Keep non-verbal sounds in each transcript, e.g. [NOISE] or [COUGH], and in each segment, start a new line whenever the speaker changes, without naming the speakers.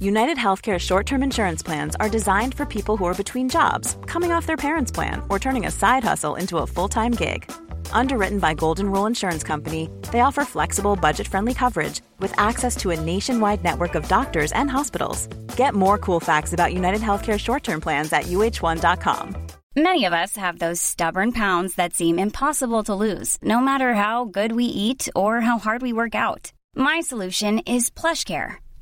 United Healthcare short term insurance plans are designed for people who are between jobs, coming off their parents' plan, or turning a side hustle into a full time gig. Underwritten by Golden Rule Insurance Company, they offer flexible, budget friendly coverage with access to a nationwide network of doctors and hospitals. Get more cool facts about United Healthcare short term plans at uh1.com.
Many of us have those stubborn pounds that seem impossible to lose, no matter how good we eat or how hard we work out. My solution is PlushCare.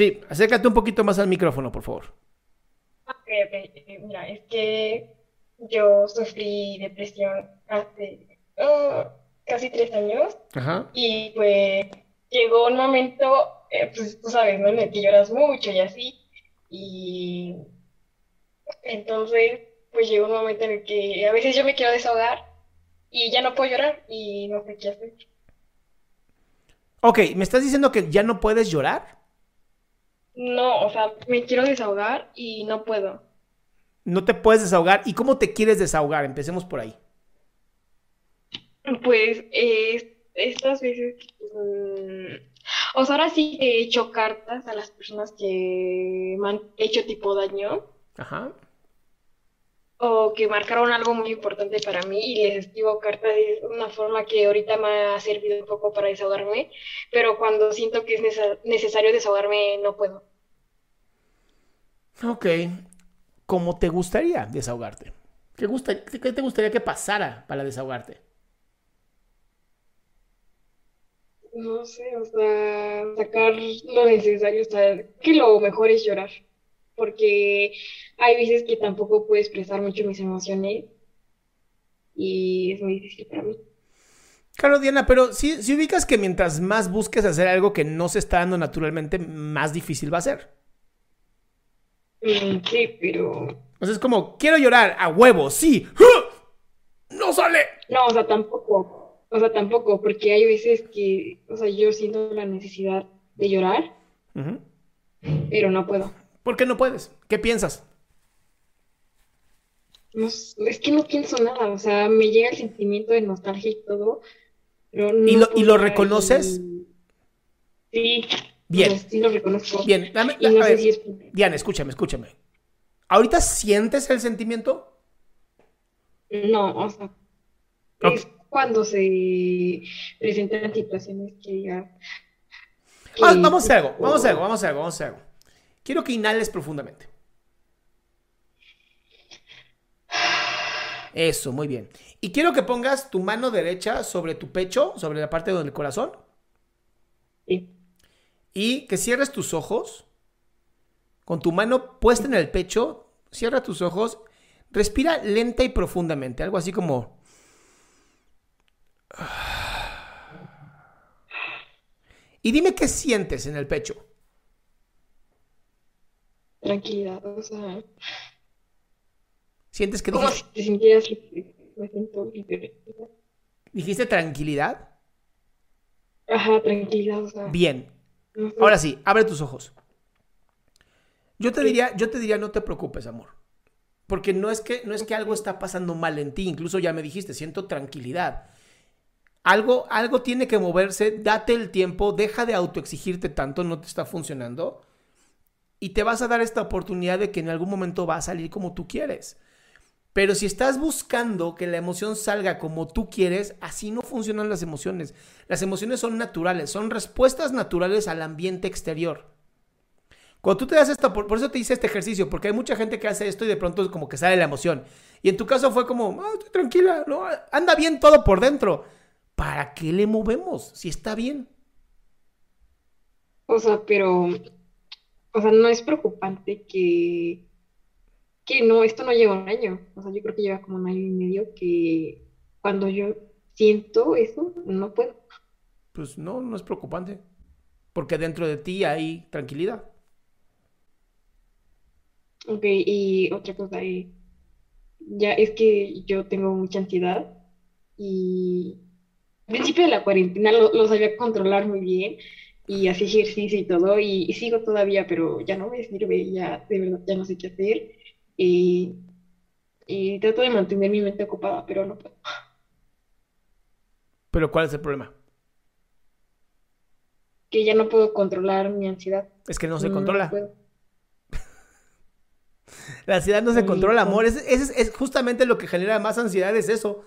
Sí, acércate un poquito más al micrófono, por favor.
Ok, ok. Eh, Mira, es que yo sufrí depresión hace ah, casi tres años
Ajá.
y pues llegó un momento, eh, pues tú sabes, ¿no? En el que lloras mucho y así. Y entonces, pues llegó un momento en el que a veces yo me quiero desahogar y ya no puedo llorar y no sé qué hacer.
Ok, ¿me estás diciendo que ya no puedes llorar?
No, o sea, me quiero desahogar y no puedo.
No te puedes desahogar. ¿Y cómo te quieres desahogar? Empecemos por ahí.
Pues eh, estas veces, mm, o sea, ahora sí he hecho cartas a las personas que me han hecho tipo daño
Ajá.
o que marcaron algo muy importante para mí y les escribo cartas de una forma que ahorita me ha servido un poco para desahogarme, pero cuando siento que es nece- necesario desahogarme no puedo.
Ok. ¿Cómo te gustaría desahogarte? ¿Qué, gusta- qué te gustaría que pasara para desahogarte?
No sé, o sea, sacar lo necesario, o sea, que lo mejor es llorar, porque hay veces que tampoco puedo expresar mucho mis emociones y es muy difícil para mí.
Claro, Diana, pero si, si ubicas que mientras más busques hacer algo que no se está dando naturalmente, más difícil va a ser.
Mm, sí, pero
O sea, es como, quiero llorar a huevo, sí. ¡Ah! No sale.
no, o sea, tampoco, o sea, tampoco, porque hay veces que, o sea, yo siento la necesidad de llorar, pero no puedo.
¿Por qué no puedes? ¿Qué piensas?
No, es que no pienso nada, o sea, me llega el sentimiento de nostalgia y todo, pero
¿Y
no
lo- y lo reconoces?
Sí,
Bien.
o sea, sí lo reconozco.
Bien, dame,
Y
a
no sé
ver,
si es...
Diana, escúchame, escúchame. ¿Ahorita sientes el sentimiento?
No, o sea, es cuando se presentan situaciones que ya... que-
Ah, vamos a algo, vamos a algo, vamos a algo, vamos a algo. Quiero que inhales profundamente. Eso, muy bien. Y quiero que pongas tu mano derecha sobre tu pecho, sobre la parte del corazón,
Sí.
Y que cierres tus ojos. Con tu mano puesta en el pecho, cierra tus ojos, respira lenta y profundamente, algo así como... [SIGHS] Y dime qué sientes en el pecho.
Tranquilidad, o sea,
¿Sientes que
como si te sintieras me siento libre.
dijiste tranquilidad?
Ajá, tranquilidad, o sea,
Bien. Ahora sí, abre tus ojos. Yo te diría, yo te diría, no te preocupes, amor. Porque no es que, no es que algo está pasando mal en ti. Incluso ya me dijiste, siento tranquilidad. Algo, algo tiene que moverse, date el tiempo, deja de autoexigirte tanto, no te está funcionando. Y te vas a dar esta oportunidad de que en algún momento va a salir como tú quieres. Pero si estás buscando que la emoción salga como tú quieres, así no funcionan las emociones. Las emociones son naturales, son respuestas naturales al ambiente exterior. Cuando tú te das esto, por, eso te hice este ejercicio, porque hay mucha gente que hace esto y de pronto como que sale la emoción. Y en tu caso fue como, ah, estoy tranquila, anda bien todo por dentro. ¿Para qué le movemos si está bien?
O sea, pero, o sea, no es preocupante que, que no, esto no lleva un año. O sea, yo creo que lleva como un año y medio que cuando yo siento eso, no puedo.
Pues no, no es preocupante. Porque dentro de ti hay tranquilidad.
Ok, y otra cosa, eh, ya es que yo tengo mucha ansiedad y al principio de la cuarentena lo, sabía controlar muy bien y hacía ejercicio y todo y, sigo todavía, pero ya no me sirve, ya de verdad ya no sé qué hacer y, y trato de mantener mi mente ocupada, pero no puedo.
¿Pero cuál es el problema?
Que ya no puedo controlar mi ansiedad.
Es que no se controla. [LAUGHS] La ansiedad no se controla, amor. Es, es, justamente lo que genera más ansiedad, es eso.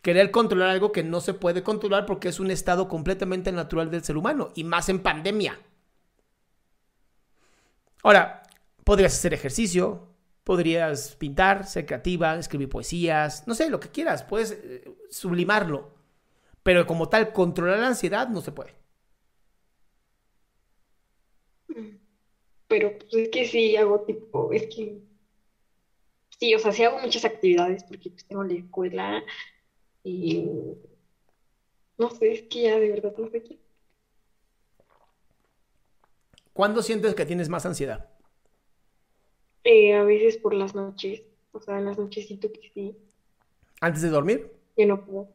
Querer controlar algo que no se puede controlar porque es un estado completamente natural del ser humano y más en pandemia. Ahora, podrías hacer ejercicio, podrías pintar, ser creativa, escribir poesías, no sé, lo que quieras, puedes eh, sublimarlo. Pero como tal, controlar la ansiedad no se puede.
Pero pues, es que sí hago tipo, es que sí, o sea, sí hago muchas actividades porque pues, tengo la escuela y no sé, es que ya de verdad no sé qué.
¿Cuándo sientes que tienes más ansiedad?
Eh, a veces por las noches, o sea, en las noches siento que sí.
¿Antes de dormir?
Ya no puedo.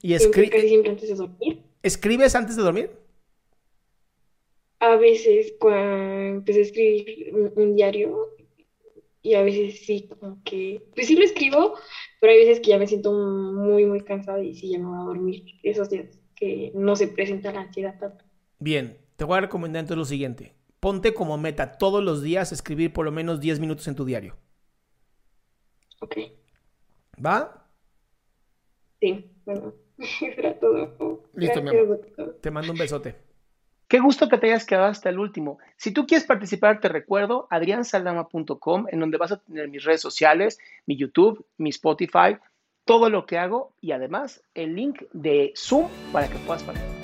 ¿Y escribes?
siempre antes de dormir.
¿Escribes antes de dormir?
A veces, cuando empecé a escribir un diario, y a veces sí, como que, pues sí lo escribo, pero hay veces que ya me siento muy, muy cansada y sí, ya no voy a dormir esos días que no se presenta la ansiedad tanto.
Bien, te voy a recomendar entonces lo siguiente. Ponte como meta todos los días escribir por lo menos 10 minutos en tu diario.
Ok.
¿Va?
Sí, bueno, [LAUGHS] era todo.
Listo, mi amor. Te mando un besote. Qué gusto que te hayas quedado hasta el último. Si tú quieres participar, te recuerdo adriansaldama.com, en donde vas a tener mis redes sociales, mi YouTube, mi Spotify, todo lo que hago y además el link de Zoom para que puedas participar.